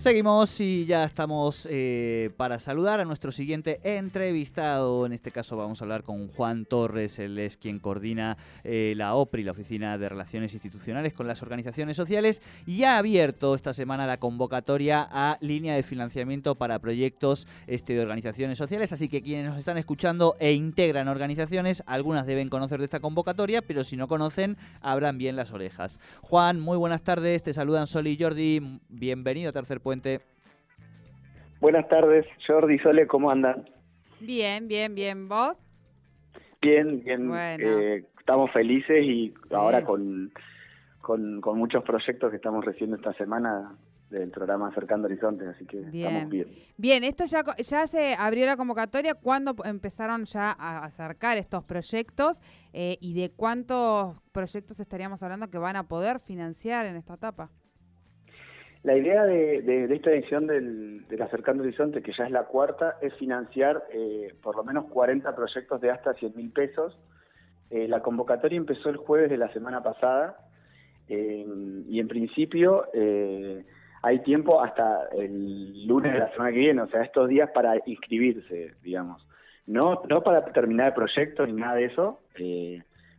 Seguimos y ya estamos eh, para saludar a nuestro siguiente entrevistado. En este caso vamos a hablar con Juan Torres, él es quien coordina eh, la OPRI, la Oficina de Relaciones Institucionales con las Organizaciones Sociales, y ha abierto esta semana la convocatoria a línea de financiamiento para proyectos este, de organizaciones sociales. Así que quienes nos están escuchando e integran organizaciones, algunas deben conocer de esta convocatoria, pero si no conocen, abran bien las orejas. Juan, muy buenas tardes, te saludan Sol y Jordi, bienvenido a Tercer Puente Buenas tardes, Jordi, Sole, ¿cómo andan? Bien, bien, bien. ¿Vos? Bien, bien. Eh, estamos felices y ahora con, con, muchos proyectos que estamos recibiendo esta semana del programa Acercando Horizontes, así que estamos bien. Bien, esto ya, ya se abrió la convocatoria. ¿Cuándo empezaron ya a acercar estos proyectos eh, y de cuántos proyectos estaríamos hablando que van a poder financiar en esta etapa? La idea de, esta edición del, Acercando Horizonte, que ya es la cuarta, es financiar eh, por lo menos 40 proyectos de hasta 100 mil pesos. Eh, la convocatoria empezó el jueves de la semana pasada eh, y en principio hay tiempo hasta el lunes de la semana que viene, o sea, estos días para inscribirse, digamos. No, no para terminar el proyecto ni nada de eso,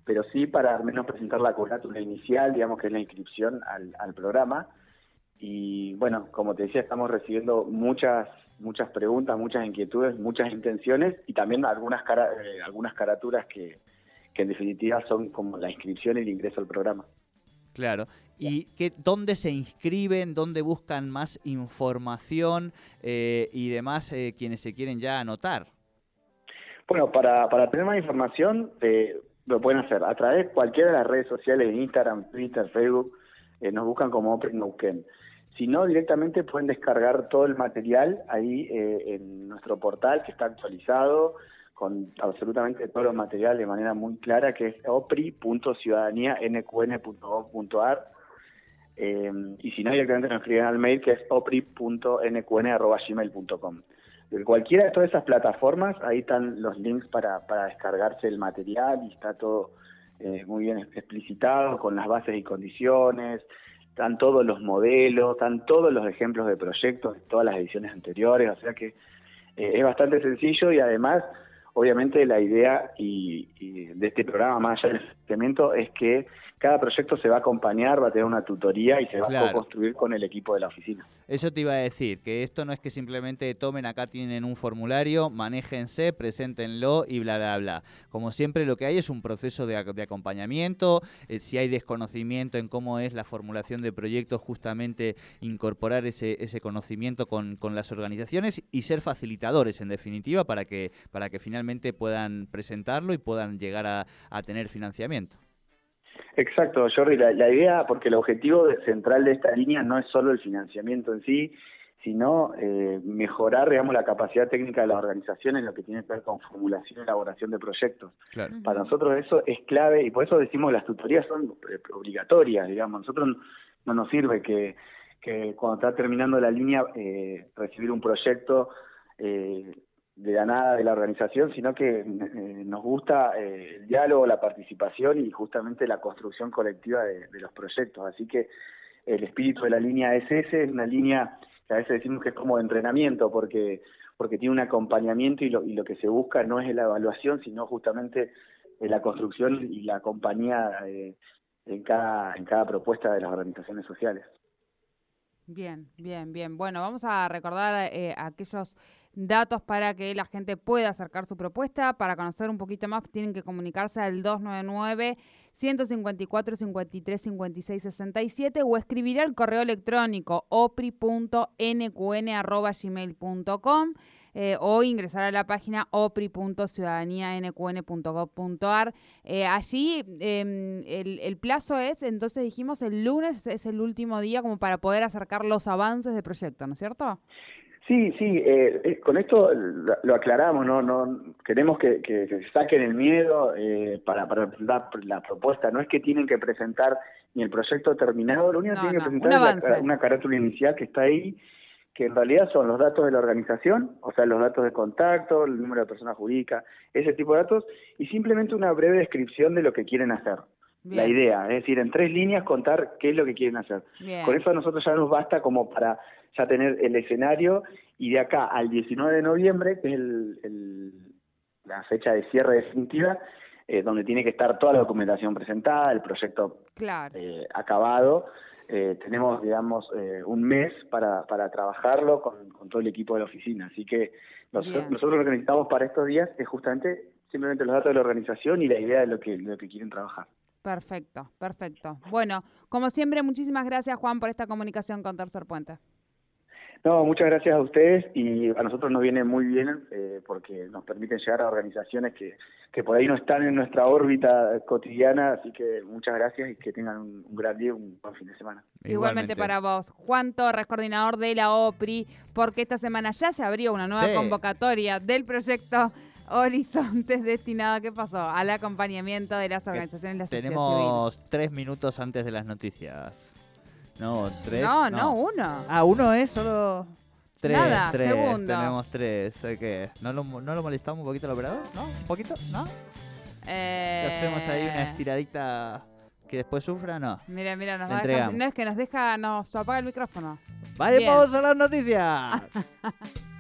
pero sí para al menos presentar la currícula inicial, digamos que es la inscripción al programa y bueno, como te decía, estamos recibiendo muchas muchas preguntas, muchas inquietudes, muchas intenciones y también algunas eh, algunas caraturas que, en definitiva son como la inscripción y el ingreso al programa. Claro. ¿Y qué, dónde se inscriben? ¿Dónde buscan más información eh, y demás eh, quienes se quieren ya anotar? Bueno, para, para tener más información lo pueden hacer a través de cualquiera de las redes sociales, Instagram, Twitter, Facebook, nos buscan como Open si no, directamente pueden descargar todo el material ahí eh, en nuestro portal que está actualizado con absolutamente todo el material de manera muy clara, que es opri.ciudadanianqn.gov.ar. Eh, y si no, directamente nos escriben al mail que es opri.nqn.gmail.com. De cualquiera de todas esas plataformas, ahí están los links para, para descargarse el material y está todo eh, muy bien explicitado con las bases y condiciones, están todos los modelos, están todos los ejemplos de proyectos de todas las ediciones anteriores, o sea que eh, es bastante sencillo y además, obviamente, la idea y, de este programa, más allá del financiamiento, es que cada proyecto se va a acompañar, va a tener una tutoría y se va a construir con el equipo de la oficina. Eso te iba a decir, que esto no es que simplemente tomen acá, tienen un formulario, manéjense, preséntenlo y bla, bla, bla. Como siempre lo que hay es un proceso de, acompañamiento, eh, si hay desconocimiento en cómo es la formulación de proyectos, justamente incorporar ese, ese conocimiento con, con las organizaciones y ser facilitadores, en definitiva, para que, para que finalmente puedan presentarlo y puedan llegar a, a tener financiamiento. Exacto, Jordi, la, idea, porque el objetivo central de esta línea no es solo el financiamiento en sí, sino eh, mejorar, digamos, la capacidad técnica de las organizaciones en lo que tiene que ver con formulación y elaboración de proyectos. Para nosotros eso es clave y por eso decimos las tutorías son eh, obligatorias, digamos. Nosotros no nos sirve que, que cuando está terminando la línea eh, recibir un proyecto eh, de la nada de la organización, sino que eh, nos gusta eh, el diálogo, la participación y justamente la construcción colectiva de, los proyectos. Así que el espíritu de la línea es ese, es una línea que a veces decimos que es como de entrenamiento, porque, porque tiene un acompañamiento y lo, y lo que se busca no es la evaluación, sino justamente eh, la construcción y la compañía en, cada, en cada propuesta de las organizaciones sociales. Bien, bien, bien. Bueno, vamos a recordar aquellos datos para que la gente pueda acercar su propuesta. Para conocer un poquito más, tienen que comunicarse al 299 154 53 56 67 o escribir al correo electrónico opri.nqn.gmail.com eh, o ingresar a la página opri.ciudadanianqn.gov.ar. Eh, allí em, el, el, plazo es, entonces dijimos, el lunes es el último día como para poder acercar los avances del proyecto, ¿no es cierto? Sí, sí, eh, eh, con esto lo, aclaramos, no, no queremos que, que, se saquen el miedo eh, para, para presentar la propuesta. No es que tienen que presentar ni el proyecto terminado, lo único que tienen que presentar es una carátula inicial que está ahí, que en realidad son los datos de la organización, o sea, los datos de contacto, el número de personas jurídicas, ese tipo de datos, y simplemente una breve descripción de lo que quieren hacer. La idea, es decir, en tres líneas contar qué es lo que quieren hacer. bien. Con eso a nosotros ya nos basta como para ya tener el escenario y de acá al 19 de noviembre, que es el- el- la fecha de cierre definitiva, eh, donde tiene que estar toda la documentación presentada, el proyecto Claro. eh, acabado, eh, tenemos, digamos, un mes para, para trabajarlo con, con todo el equipo de la oficina. Así que nosotros, nosotros lo que necesitamos para estos días es justamente simplemente los datos de la organización y la idea de lo que, lo que quieren trabajar. Perfecto, perfecto. Bueno, como siempre, muchísimas gracias, Juan, por esta comunicación con Tercer Puente. No, muchas gracias a ustedes y a nosotros nos viene muy bien eh, porque nos permiten llegar a organizaciones que, que por ahí no están en nuestra órbita cotidiana, así que muchas gracias y que tengan un, un gran día y un buen fin de semana. Igualmente. para vos. Juan Torres, coordinador de la OPRI, porque esta semana ya se abrió una nueva Sí. convocatoria del proyecto Horizontes destinado, ¿qué pasó? Al acompañamiento de las organizaciones de la sociedad Tenemos tres minutos antes de las noticias. No, tres. No, no, uno. Ah, uno es solo. Tres, Nada, tres. segundo. Tenemos tres. ¿eh, ¿Qué? ¿No lo, ¿No lo molestamos un poquito al operador? ¿No? ¿Un poquito? ¿No? Eh, ¿Le hacemos ahí una estiradita que después sufra? No. Mira, mira, nos va a. No es que nos deja, nos apaga el micrófono. ¡Vaya, Bien. pausa las noticias!